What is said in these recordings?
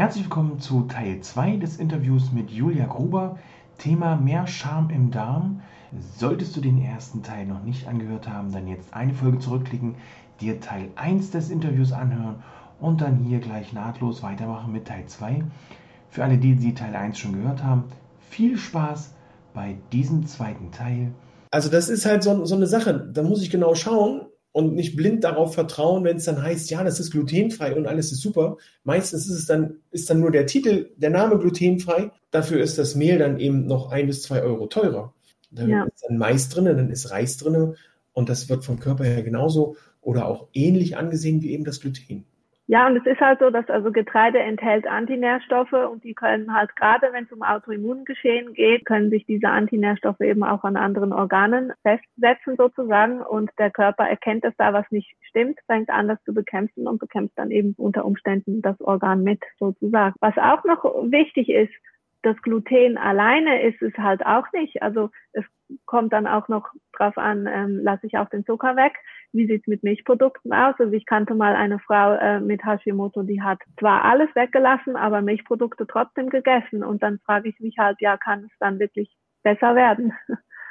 Herzlich willkommen zu Teil 2 des Interviews mit Julia Gruber. Thema mehr Charme im Darm. Solltest du den ersten Teil noch nicht angehört haben, dann jetzt eine Folge zurückklicken, dir Teil 1 des Interviews anhören und dann hier gleich nahtlos weitermachen mit Teil 2. Für alle die, die Teil 1 schon gehört haben, viel Spaß bei diesem zweiten Teil. Also das ist halt so, so eine Sache, da muss ich genau schauen, und nicht blind darauf vertrauen, wenn es dann heißt, ja, das ist glutenfrei und alles ist super. Meistens ist es dann, ist dann nur der Titel, der Name glutenfrei. Dafür ist das Mehl dann eben noch ein bis zwei Euro teurer. Da ja. ist dann Mais drin, dann ist Reis drin und das wird vom Körper her genauso oder auch ähnlich angesehen wie eben das Gluten. Ja, und es ist halt so, dass also Getreide enthält Antinährstoffe und die können halt gerade, wenn es um Autoimmungeschehen geht, können sich diese Antinährstoffe eben auch an anderen Organen festsetzen sozusagen und der Körper erkennt, dass da was nicht stimmt, fängt an, das zu bekämpfen und bekämpft dann eben unter Umständen das Organ mit sozusagen. Was auch noch wichtig ist, das Gluten alleine ist es halt auch nicht. Also es kommt dann auch noch drauf an, ähm, lasse ich auch den Zucker weg. Wie sieht's mit Milchprodukten aus? Also ich kannte mal eine Frau äh, mit Hashimoto, die hat zwar alles weggelassen, aber Milchprodukte trotzdem gegessen. Und dann frage ich mich halt, ja, kann es dann wirklich besser werden?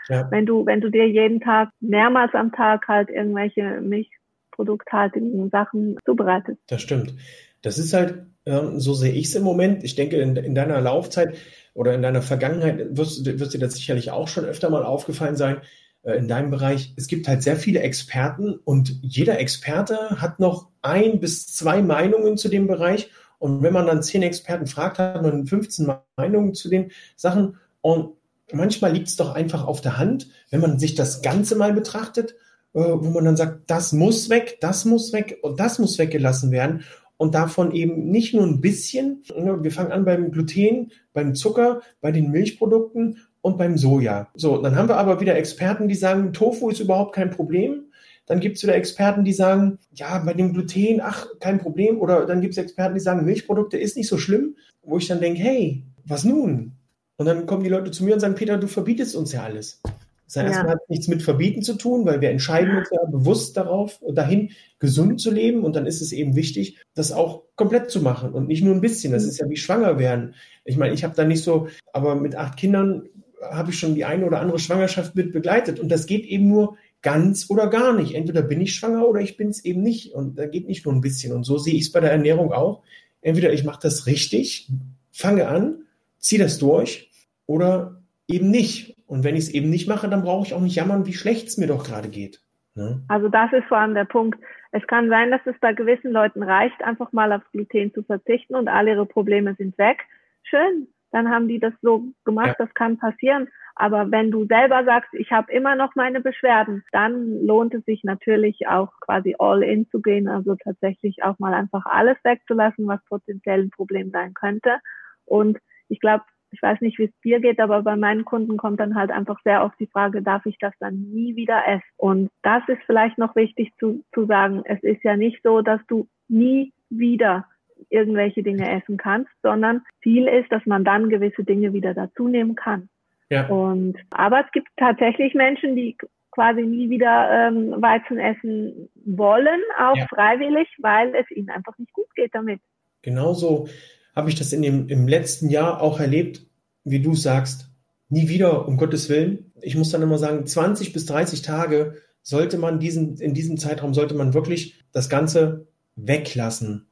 Ja. Wenn du, wenn du dir jeden Tag mehrmals am Tag halt irgendwelche milchprodukthaltigen Sachen zubereitest. Das stimmt. Das ist halt, ähm, so sehe ich es im Moment. Ich denke, in, in, deiner Laufzeit oder in deiner Vergangenheit wirst, wird dir das sicherlich auch schon öfter mal aufgefallen sein in deinem Bereich. Es gibt halt sehr viele Experten und jeder Experte hat noch ein bis zwei Meinungen zu dem Bereich. Und wenn man dann zehn Experten fragt, hat man 15 Meinungen zu den Sachen. Und manchmal liegt es doch einfach auf der Hand, wenn man sich das Ganze mal betrachtet, äh, wo man dann sagt, das muss weg, das muss weg und das muss weggelassen werden und davon eben nicht nur ein bisschen. Ne, wir fangen an beim Gluten, beim Zucker, bei den Milchprodukten und beim Soja. So, dann haben wir aber wieder Experten, die sagen, Tofu ist überhaupt kein Problem. Dann gibt es wieder Experten, die sagen, ja, bei dem Gluten, ach, kein Problem. Oder dann gibt es Experten, die sagen, Milchprodukte ist nicht so schlimm. Wo ich dann denke, hey, was nun? Und dann kommen die Leute zu mir und sagen, Peter, du verbietest uns ja alles. Das heißt, ja. erstmal hat nichts mit Verbieten zu tun, weil wir entscheiden uns ja bewusst darauf, dahin gesund zu leben. Und dann ist es eben wichtig, das auch komplett zu machen und nicht nur ein bisschen. Das mhm. ist ja wie schwanger werden. Ich meine, ich habe da nicht so, aber mit acht Kindern habe ich schon die eine oder andere Schwangerschaft mit begleitet. Und das geht eben nur ganz oder gar nicht. Entweder bin ich schwanger oder ich bin es eben nicht. Und da geht nicht nur ein bisschen. Und so sehe ich es bei der Ernährung auch. Entweder ich mache das richtig, fange an, ziehe das durch oder eben nicht. Und wenn ich es eben nicht mache, dann brauche ich auch nicht jammern, wie schlecht es mir doch gerade geht. Ne? Also das ist vor allem der Punkt. Es kann sein, dass es bei gewissen Leuten reicht, einfach mal aufs Gluten zu verzichten und alle ihre Probleme sind weg. Schön, dann haben die das so gemacht, ja. das kann passieren. Aber wenn du selber sagst, ich habe immer noch meine Beschwerden, dann lohnt es sich natürlich auch quasi all in zu gehen, also tatsächlich auch mal einfach alles wegzulassen, was potenziell ein Problem sein könnte. Und ich glaube, ich weiß nicht, wie es dir geht, aber bei meinen Kunden kommt dann halt einfach sehr oft die Frage, darf ich das dann nie wieder essen? Und das ist vielleicht noch wichtig zu, zu sagen. Es ist ja nicht so, dass du nie wieder irgendwelche Dinge essen kannst, sondern Ziel ist, dass man dann gewisse Dinge wieder dazu nehmen kann. Ja. Und, aber es gibt tatsächlich Menschen, die quasi nie wieder ähm, Weizen essen wollen, auch ja. freiwillig, weil es ihnen einfach nicht gut geht damit. Genauso habe ich das in dem, im letzten Jahr auch erlebt, wie du sagst, nie wieder, um Gottes Willen. Ich muss dann immer sagen, 20 bis 30 Tage sollte man diesen, in diesem Zeitraum sollte man wirklich das Ganze weglassen.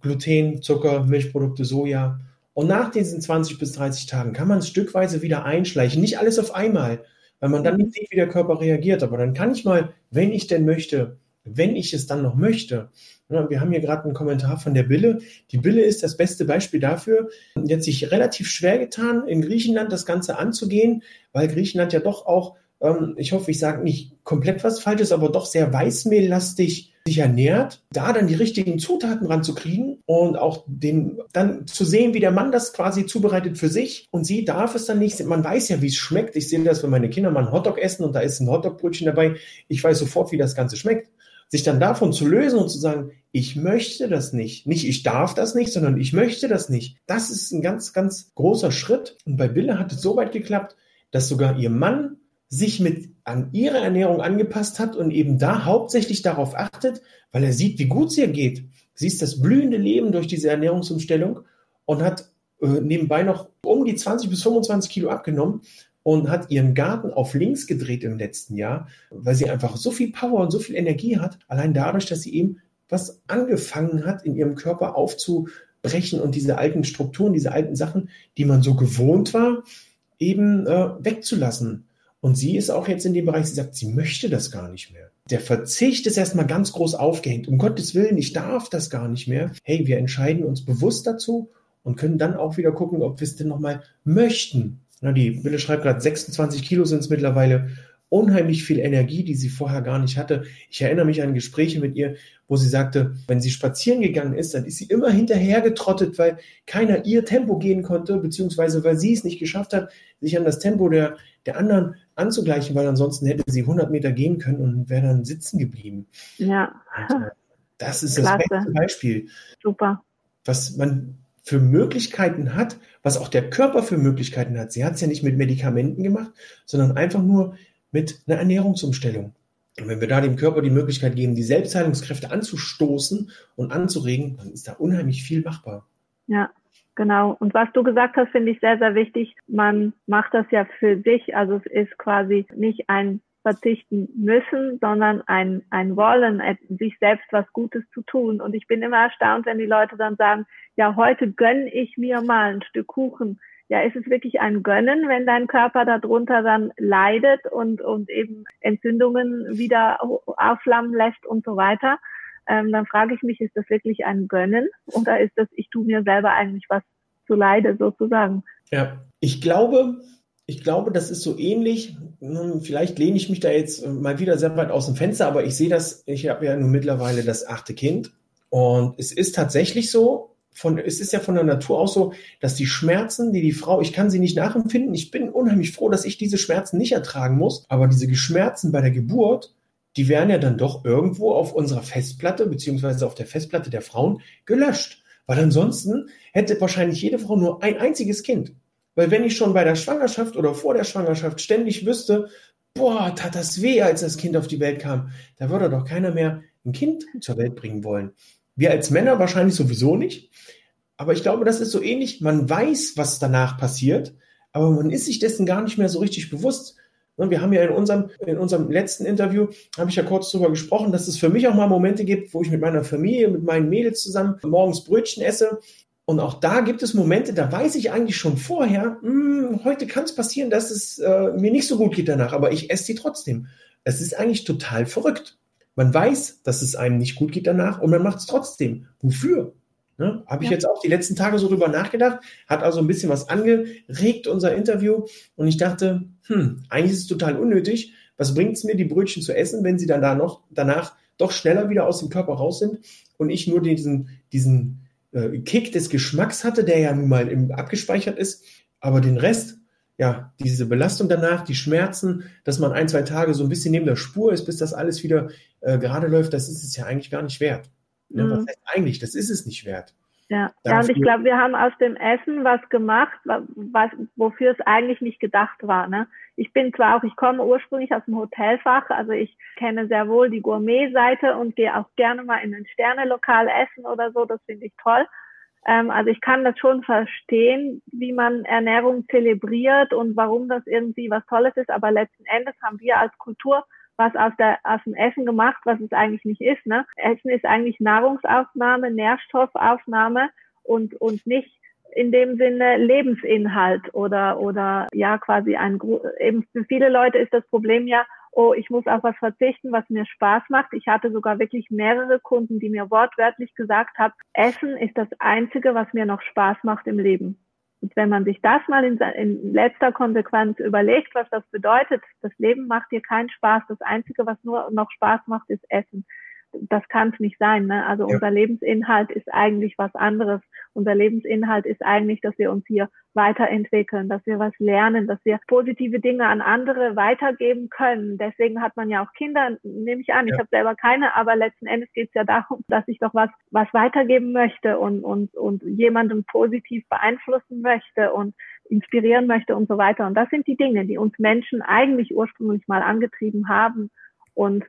Gluten, Zucker, Milchprodukte, Soja. Und nach diesen 20 bis 30 Tagen kann man es stückweise wieder einschleichen. Nicht alles auf einmal, weil man dann nicht sieht, wie der Körper reagiert. Aber dann kann ich mal, wenn ich denn möchte, wenn ich es dann noch möchte. wir haben hier gerade einen Kommentar von der Bille. Die Bille ist das beste Beispiel dafür. Die hat sich relativ schwer getan, in Griechenland das Ganze anzugehen, weil Griechenland ja doch auch, ähm, ich hoffe, ich sage nicht komplett was Falsches, aber doch sehr weißmehllastig sich ernährt, da dann die richtigen Zutaten ranzukriegen und auch den, dann zu sehen, wie der Mann das quasi zubereitet für sich und sie darf es dann nicht. Man weiß ja, wie es schmeckt. Ich sehe das, wenn meine Kinder mal einen Hotdog essen und da ist ein Hotdogbrötchen dabei. Ich weiß sofort, wie das Ganze schmeckt. Sich dann davon zu lösen und zu sagen, ich möchte das nicht. Nicht ich darf das nicht, sondern ich möchte das nicht. Das ist ein ganz, ganz großer Schritt. Und bei Bille hat es so weit geklappt, dass sogar ihr Mann sich mit an ihre Ernährung angepasst hat und eben da hauptsächlich darauf achtet, weil er sieht, wie gut es ihr geht. Sie ist das blühende Leben durch diese Ernährungsumstellung und hat äh, nebenbei noch um die 20 bis 25 Kilo abgenommen und hat ihren Garten auf links gedreht im letzten Jahr, weil sie einfach so viel Power und so viel Energie hat, allein dadurch, dass sie eben was angefangen hat, in ihrem Körper aufzubrechen und diese alten Strukturen, diese alten Sachen, die man so gewohnt war, eben äh, wegzulassen. Und sie ist auch jetzt in dem Bereich, sie sagt, sie möchte das gar nicht mehr. Der Verzicht ist erstmal ganz groß aufgehängt. Um Gottes Willen, ich darf das gar nicht mehr. Hey, wir entscheiden uns bewusst dazu und können dann auch wieder gucken, ob wir es denn nochmal möchten. Na, die Wille schreibt gerade, 26 Kilo sind es mittlerweile unheimlich viel Energie, die sie vorher gar nicht hatte. Ich erinnere mich an Gespräche mit ihr, wo sie sagte, wenn sie spazieren gegangen ist, dann ist sie immer hinterhergetrottet, weil keiner ihr Tempo gehen konnte, beziehungsweise weil sie es nicht geschafft hat, sich an das Tempo der, der anderen anzugleichen, weil ansonsten hätte sie 100 Meter gehen können und wäre dann sitzen geblieben. Ja. Und, äh, das ist Klasse. das beste Beispiel. Super. Was man für Möglichkeiten hat, was auch der Körper für Möglichkeiten hat. Sie hat es ja nicht mit Medikamenten gemacht, sondern einfach nur mit einer Ernährungsumstellung. Und wenn wir da dem Körper die Möglichkeit geben, die Selbstheilungskräfte anzustoßen und anzuregen, dann ist da unheimlich viel machbar. Ja, genau. Und was du gesagt hast, finde ich sehr, sehr wichtig. Man macht das ja für sich. Also es ist quasi nicht ein verzichten müssen, sondern ein, ein Wollen, sich selbst was Gutes zu tun. Und ich bin immer erstaunt, wenn die Leute dann sagen, ja, heute gönne ich mir mal ein Stück Kuchen ja, ist es wirklich ein Gönnen, wenn dein Körper darunter dann leidet und, und eben Entzündungen wieder aufflammen lässt und so weiter? Ähm, dann frage ich mich, ist das wirklich ein Gönnen oder ist das, ich tue mir selber eigentlich was zu leide sozusagen? Ja, ich glaube, ich glaube, das ist so ähnlich. Hm, vielleicht lehne ich mich da jetzt mal wieder sehr weit aus dem Fenster, aber ich sehe das, ich habe ja nun mittlerweile das achte Kind. Und es ist tatsächlich so, von, es ist ja von der Natur aus so, dass die Schmerzen, die die Frau, ich kann sie nicht nachempfinden. Ich bin unheimlich froh, dass ich diese Schmerzen nicht ertragen muss. Aber diese Schmerzen bei der Geburt, die werden ja dann doch irgendwo auf unserer Festplatte, beziehungsweise auf der Festplatte der Frauen gelöscht. Weil ansonsten hätte wahrscheinlich jede Frau nur ein einziges Kind. Weil wenn ich schon bei der Schwangerschaft oder vor der Schwangerschaft ständig wüsste, boah, tat das weh, als das Kind auf die Welt kam, da würde doch keiner mehr ein Kind zur Welt bringen wollen. Wir als Männer wahrscheinlich sowieso nicht. Aber ich glaube, das ist so ähnlich. Man weiß, was danach passiert, aber man ist sich dessen gar nicht mehr so richtig bewusst. Wir haben ja in unserem, in unserem letzten Interview, habe ich ja kurz darüber gesprochen, dass es für mich auch mal Momente gibt, wo ich mit meiner Familie, mit meinen Mädels zusammen morgens Brötchen esse. Und auch da gibt es Momente, da weiß ich eigentlich schon vorher, mh, hm, heute kann es passieren, dass es äh, mir nicht so gut geht danach, aber ich esse sie trotzdem. Es ist eigentlich total verrückt. Man weiß, dass es einem nicht gut geht danach und man macht es trotzdem. Wofür? Ne? Habe ich ja. jetzt auch die letzten Tage so drüber nachgedacht, hat also ein bisschen was angeregt, unser Interview. Und ich dachte, hm, eigentlich ist es total unnötig. Was bringt es mir, die Brötchen zu essen, wenn sie dann da noch, danach doch schneller wieder aus dem Körper raus sind und ich nur diesen, diesen äh, Kick des Geschmacks hatte, der ja nun mal im, abgespeichert ist, aber den Rest ja, diese Belastung danach, die Schmerzen, dass man ein, zwei Tage so ein bisschen neben der Spur ist, bis das alles wieder äh, gerade läuft, das ist es ja eigentlich gar nicht wert. Ja, mhm. Was heißt eigentlich? Das ist es nicht wert. Ja, ja und ich glaube, wir haben aus dem Essen was gemacht, was, wofür es eigentlich nicht gedacht war. Ne? Ich bin zwar auch, ich komme ursprünglich aus dem Hotelfach, also ich kenne sehr wohl die Gourmet-Seite und gehe auch gerne mal in ein Sternelokal essen oder so, das finde ich toll. Ähm, also ich kann das schon verstehen, wie man Ernährung zelebriert und warum das irgendwie was Tolles ist, aber letzten Endes haben wir als Kultur was aus, der, aus dem Essen gemacht, was es eigentlich nicht ist. Ne? Essen ist eigentlich Nahrungsaufnahme, Nährstoffaufnahme und, und nicht in dem Sinne Lebensinhalt oder, oder ja quasi ein, eben für viele Leute ist das Problem ja, oh, ich muss auf was verzichten, was mir Spaß macht. Ich hatte sogar wirklich mehrere Kunden, die mir wortwörtlich gesagt haben, Essen ist das Einzige, was mir noch Spaß macht im Leben. Und wenn man sich das mal in, in, letzter Konsequenz überlegt, was das bedeutet, das Leben macht dir keinen Spaß. Das Einzige, was nur noch Spaß macht, ist Essen. Das kann es nicht sein. Ne? Also ja. unser Lebensinhalt ist eigentlich was anderes. Unser Lebensinhalt ist eigentlich, dass wir uns hier weiterentwickeln, dass wir was lernen, dass wir positive Dinge an andere weitergeben können. Deswegen hat man ja auch Kinder, nehme ich an. Ja. Ich habe selber keine, aber letzten Endes geht es ja darum, dass ich doch was, was weitergeben möchte und, und, und jemanden positiv beeinflussen möchte und inspirieren möchte und so weiter. Und das sind die Dinge, die uns Menschen eigentlich ursprünglich mal angetrieben haben. Und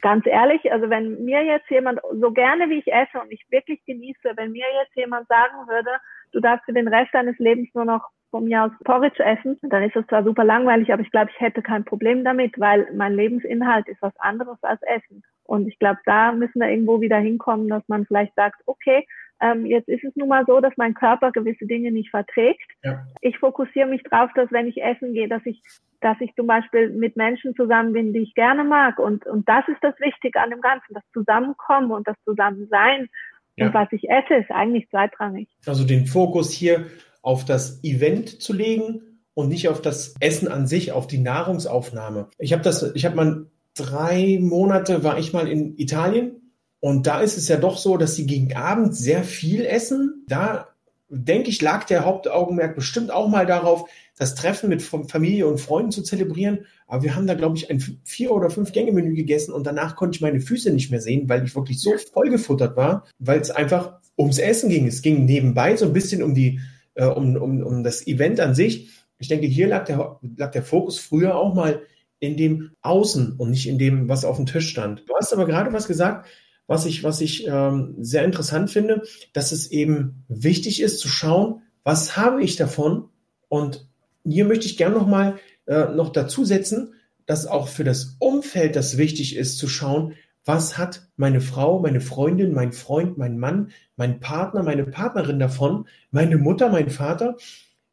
ganz ehrlich, also wenn mir jetzt jemand, so gerne wie ich esse und ich wirklich genieße, wenn mir jetzt jemand sagen würde, du darfst für den Rest deines Lebens nur noch von mir aus Porridge essen, dann ist das zwar super langweilig, aber ich glaube, ich hätte kein Problem damit, weil mein Lebensinhalt ist was anderes als Essen. Und ich glaube, da müssen wir irgendwo wieder hinkommen, dass man vielleicht sagt, okay, ähm, jetzt ist es nun mal so, dass mein Körper gewisse Dinge nicht verträgt. Ja. Ich fokussiere mich drauf, dass wenn ich essen gehe, dass ich, dass ich zum Beispiel mit Menschen zusammen bin, die ich gerne mag. Und, und das ist das Wichtige an dem Ganzen, das Zusammenkommen und das Zusammensein. Ja. Und was ich esse, ist eigentlich zweitrangig. Also den Fokus hier auf das Event zu legen und nicht auf das Essen an sich, auf die Nahrungsaufnahme. Ich habe das, ich habe mal drei Monate war ich mal in Italien und da ist es ja doch so, dass sie gegen Abend sehr viel essen. Da denke ich, lag der Hauptaugenmerk bestimmt auch mal darauf, das Treffen mit Familie und Freunden zu zelebrieren. Aber wir haben da, glaube ich, ein vier- oder fünf Gänge-Menü gegessen und danach konnte ich meine Füße nicht mehr sehen, weil ich wirklich so vollgefuttert war, weil es einfach ums Essen ging. Es ging nebenbei so ein bisschen um die, äh, um, um, um das Event an sich. Ich denke, hier lag der, lag der Fokus früher auch mal in dem Außen und nicht in dem, was auf dem Tisch stand. Du hast aber gerade was gesagt, was ich, was ich ähm, sehr interessant finde, dass es eben wichtig ist zu schauen, was habe ich davon? Und hier möchte ich gerne noch mal äh, noch dazu setzen, dass auch für das Umfeld das wichtig ist zu schauen, was hat meine Frau, meine Freundin, mein Freund, mein Mann, mein Partner, meine Partnerin davon, meine Mutter, mein Vater,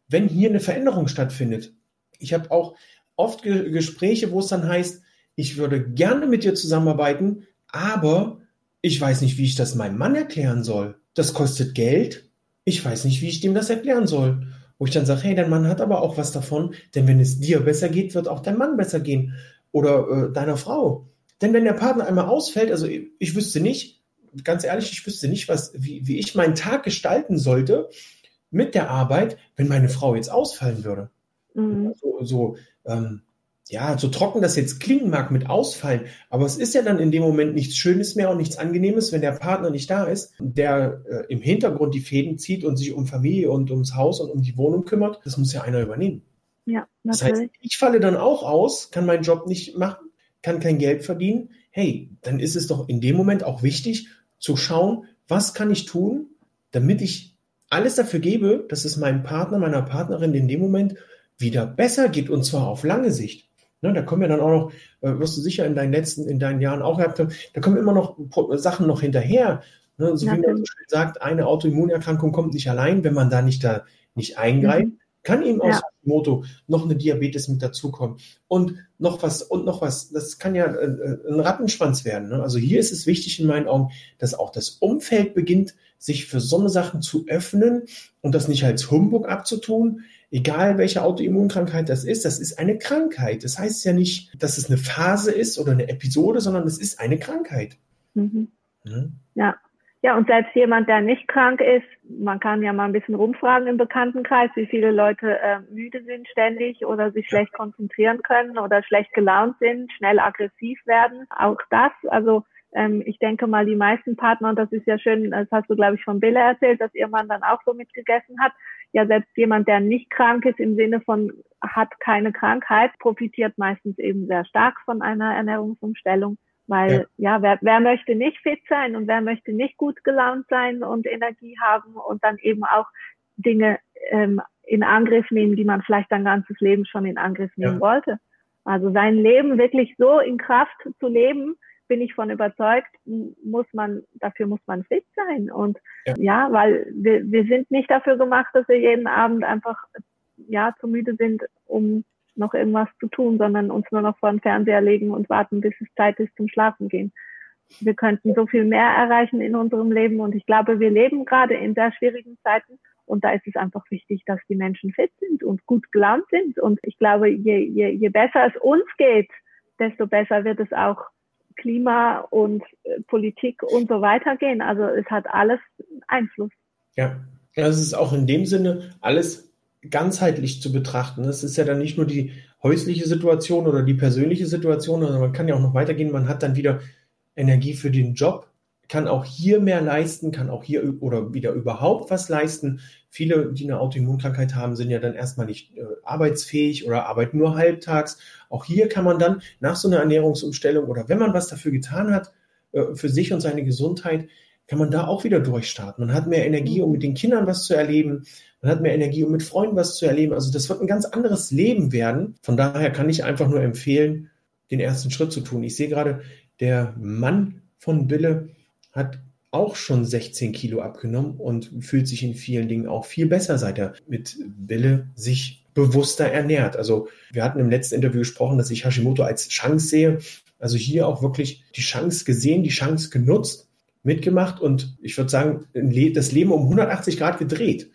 wenn hier eine Veränderung stattfindet. Ich habe auch oft Ge Gespräche, wo es dann heißt, ich würde gerne mit dir zusammenarbeiten, aber ich weiß nicht, wie ich das meinem Mann erklären soll. Das kostet Geld. Ich weiß nicht, wie ich dem das erklären soll. Wo ich dann sage, hey, dein Mann hat aber auch was davon, denn wenn es dir besser geht, wird auch dein Mann besser gehen. Oder äh, deiner Frau. Denn wenn der Partner einmal ausfällt, also ich, ich wüsste nicht, ganz ehrlich, ich wüsste nicht, was, wie, wie ich meinen Tag gestalten sollte mit der Arbeit, wenn meine Frau jetzt ausfallen würde. Mhm. So, so ähm, ja, so trocken das jetzt klingen mag mit Ausfallen, aber es ist ja dann in dem Moment nichts Schönes mehr und nichts Angenehmes, wenn der Partner nicht da ist, der äh, im Hintergrund die Fäden zieht und sich um Familie und ums Haus und um die Wohnung kümmert. Das muss ja einer übernehmen. Ja, natürlich. Das heißt, ich falle dann auch aus, kann meinen Job nicht machen, kann kein Geld verdienen. Hey, dann ist es doch in dem Moment auch wichtig zu schauen, was kann ich tun, damit ich alles dafür gebe, dass es meinem Partner, meiner Partnerin in dem Moment wieder besser geht und zwar auf lange Sicht. Ne, da kommen ja dann auch noch, äh, wirst du sicher in deinen letzten, in deinen Jahren auch gehabt haben, da kommen immer noch Sachen noch hinterher. Ne, so ja, wie man so schön sagt, eine Autoimmunerkrankung kommt nicht allein, wenn man da nicht da nicht eingreift. Mhm. Kann eben aus ja. Moto noch eine Diabetes mit dazukommen. Und noch was, und noch was, das kann ja äh, äh, ein Rattenschwanz werden. Ne? Also hier ist es wichtig in meinen Augen, dass auch das Umfeld beginnt, sich für so eine Sachen zu öffnen und das nicht als Humbug abzutun, egal welche Autoimmunkrankheit das ist, das ist eine Krankheit. Das heißt ja nicht, dass es eine Phase ist oder eine Episode, sondern es ist eine Krankheit. Mhm. Ja. ja. Ja, und selbst jemand, der nicht krank ist, man kann ja mal ein bisschen rumfragen im Bekanntenkreis, wie viele Leute äh, müde sind ständig oder sich schlecht konzentrieren können oder schlecht gelaunt sind, schnell aggressiv werden. Auch das, also ähm, ich denke mal, die meisten Partner, und das ist ja schön, das hast du, glaube ich, von Bille erzählt, dass ihr Mann dann auch so mitgegessen hat, ja selbst jemand, der nicht krank ist im Sinne von hat keine Krankheit, profitiert meistens eben sehr stark von einer Ernährungsumstellung. Weil ja, ja wer, wer möchte nicht fit sein und wer möchte nicht gut gelaunt sein und Energie haben und dann eben auch Dinge ähm, in Angriff nehmen, die man vielleicht sein ganzes Leben schon in Angriff nehmen ja. wollte. Also sein Leben wirklich so in Kraft zu leben, bin ich von überzeugt, muss man, dafür muss man fit sein. Und ja, ja weil wir, wir sind nicht dafür gemacht, dass wir jeden Abend einfach ja zu müde sind, um noch irgendwas zu tun, sondern uns nur noch vor den Fernseher legen und warten, bis es Zeit ist zum Schlafen gehen. Wir könnten so viel mehr erreichen in unserem Leben und ich glaube, wir leben gerade in sehr schwierigen Zeiten und da ist es einfach wichtig, dass die Menschen fit sind und gut gelaunt sind und ich glaube, je, je, je besser es uns geht, desto besser wird es auch Klima und äh, Politik und so weiter gehen. Also es hat alles Einfluss. Ja, es ist auch in dem Sinne alles ganzheitlich zu betrachten. Es ist ja dann nicht nur die häusliche Situation oder die persönliche Situation, sondern man kann ja auch noch weitergehen. Man hat dann wieder Energie für den Job, kann auch hier mehr leisten, kann auch hier oder wieder überhaupt was leisten. Viele, die eine Autoimmunkrankheit haben, sind ja dann erstmal nicht äh, arbeitsfähig oder arbeiten nur halbtags. Auch hier kann man dann nach so einer Ernährungsumstellung oder wenn man was dafür getan hat, äh, für sich und seine Gesundheit, kann man da auch wieder durchstarten. Man hat mehr Energie, um mit den Kindern was zu erleben. Man hat mehr Energie, um mit Freunden was zu erleben. Also das wird ein ganz anderes Leben werden. Von daher kann ich einfach nur empfehlen, den ersten Schritt zu tun. Ich sehe gerade, der Mann von Bille hat auch schon 16 Kilo abgenommen und fühlt sich in vielen Dingen auch viel besser, seit er mit Bille sich bewusster ernährt. Also wir hatten im letzten Interview gesprochen, dass ich Hashimoto als Chance sehe. Also hier auch wirklich die Chance gesehen, die Chance genutzt, mitgemacht und ich würde sagen, das Leben um 180 Grad gedreht.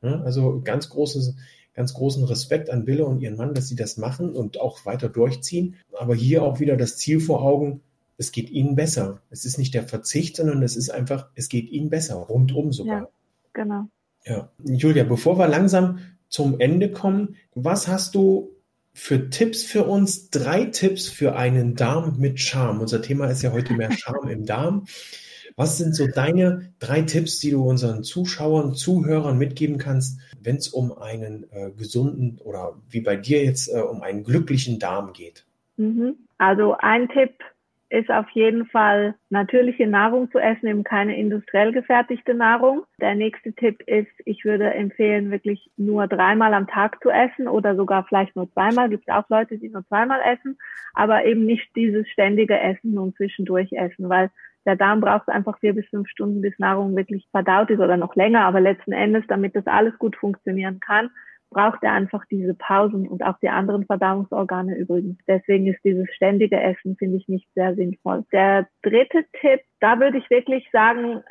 Also ganz großes, ganz großen Respekt an Bille und ihren Mann, dass sie das machen und auch weiter durchziehen. Aber hier auch wieder das Ziel vor Augen, es geht ihnen besser. Es ist nicht der Verzicht, sondern es ist einfach, es geht ihnen besser, rundum sogar. Ja, genau. Ja. Julia, bevor wir langsam zum Ende kommen, was hast du für Tipps für uns? Drei Tipps für einen Darm mit Charme. Unser Thema ist ja heute mehr Charme im Darm. Was sind so deine drei Tipps, die du unseren Zuschauern, Zuhörern mitgeben kannst, wenn es um einen äh, gesunden oder wie bei dir jetzt äh, um einen glücklichen Darm geht? Mhm. Also ein Tipp ist auf jeden Fall natürliche Nahrung zu essen, eben keine industriell gefertigte Nahrung. Der nächste Tipp ist, ich würde empfehlen, wirklich nur dreimal am Tag zu essen oder sogar vielleicht nur zweimal. Gibt auch Leute, die nur zweimal essen, aber eben nicht dieses ständige Essen und zwischendurch essen, weil der Darm braucht einfach vier bis fünf Stunden, bis Nahrung wirklich verdaut ist oder noch länger. Aber letzten Endes, damit das alles gut funktionieren kann, braucht er einfach diese Pausen und auch die anderen Verdauungsorgane übrigens. Deswegen ist dieses ständige Essen, finde ich, nicht sehr sinnvoll. Der dritte Tipp, da würde ich wirklich sagen,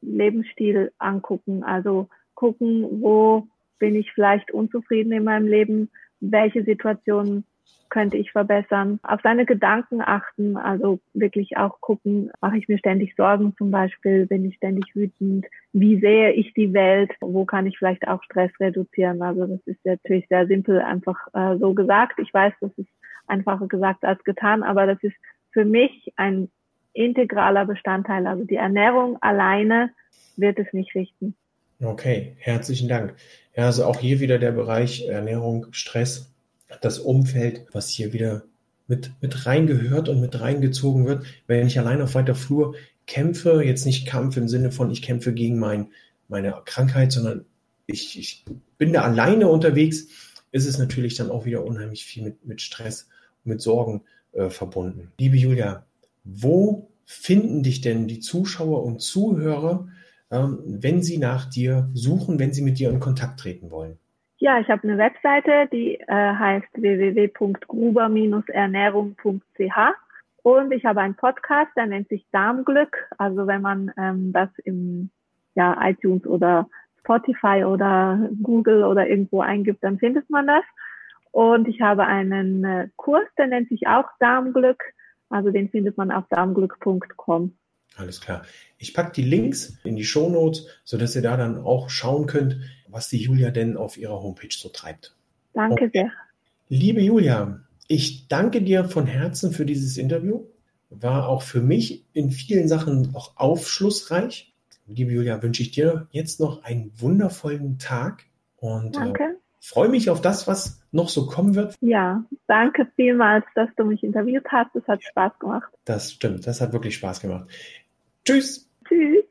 Lebensstil angucken. Also gucken, wo bin ich vielleicht unzufrieden in meinem Leben, welche Situationen könnte ich verbessern, auf seine Gedanken achten, also wirklich auch gucken, mache ich mir ständig Sorgen zum Beispiel, bin ich ständig wütend, wie sehe ich die Welt, wo kann ich vielleicht auch Stress reduzieren. Also das ist natürlich sehr simpel einfach äh, so gesagt. Ich weiß, das ist einfacher gesagt als getan, aber das ist für mich ein integraler Bestandteil. Also die Ernährung alleine wird es nicht richten. Okay, herzlichen Dank. Ja, also auch hier wieder der Bereich Ernährung, Stress das Umfeld, was hier wieder mit, mit reingehört und mit reingezogen wird. Wenn ich allein auf weiter Flur kämpfe, jetzt nicht Kampf im Sinne von, ich kämpfe gegen mein, meine Krankheit, sondern ich, ich bin da alleine unterwegs, ist es natürlich dann auch wieder unheimlich viel mit, mit Stress mit Sorgen äh, verbunden. Liebe Julia, wo finden dich denn die Zuschauer und Zuhörer, ähm, wenn sie nach dir suchen, wenn sie mit dir in Kontakt treten wollen? Ja, ich habe eine Webseite, die äh, heißt www.gruber-ernährung.ch und ich habe einen Podcast, der nennt sich Darmglück. Also wenn man ähm, das im ja, iTunes oder Spotify oder Google oder irgendwo eingibt, dann findet man das. Und ich habe einen äh, Kurs, der nennt sich auch Darmglück. Also den findet man auf darmglück.com. Alles klar. Ich packe die Links in die Show Notes, sodass ihr da dann auch schauen könnt, was die Julia denn auf ihrer Homepage so treibt. Danke okay. sehr. Liebe Julia, ich danke dir von Herzen für dieses Interview. War auch für mich in vielen Sachen auch aufschlussreich. Liebe Julia, wünsche ich dir jetzt noch einen wundervollen Tag und äh, danke. Äh, freue mich auf das, was noch so kommen wird. Ja, danke vielmals, dass du mich interviewt hast. Es hat Spaß gemacht. Das stimmt, das hat wirklich Spaß gemacht. Tschüss. Tschüss.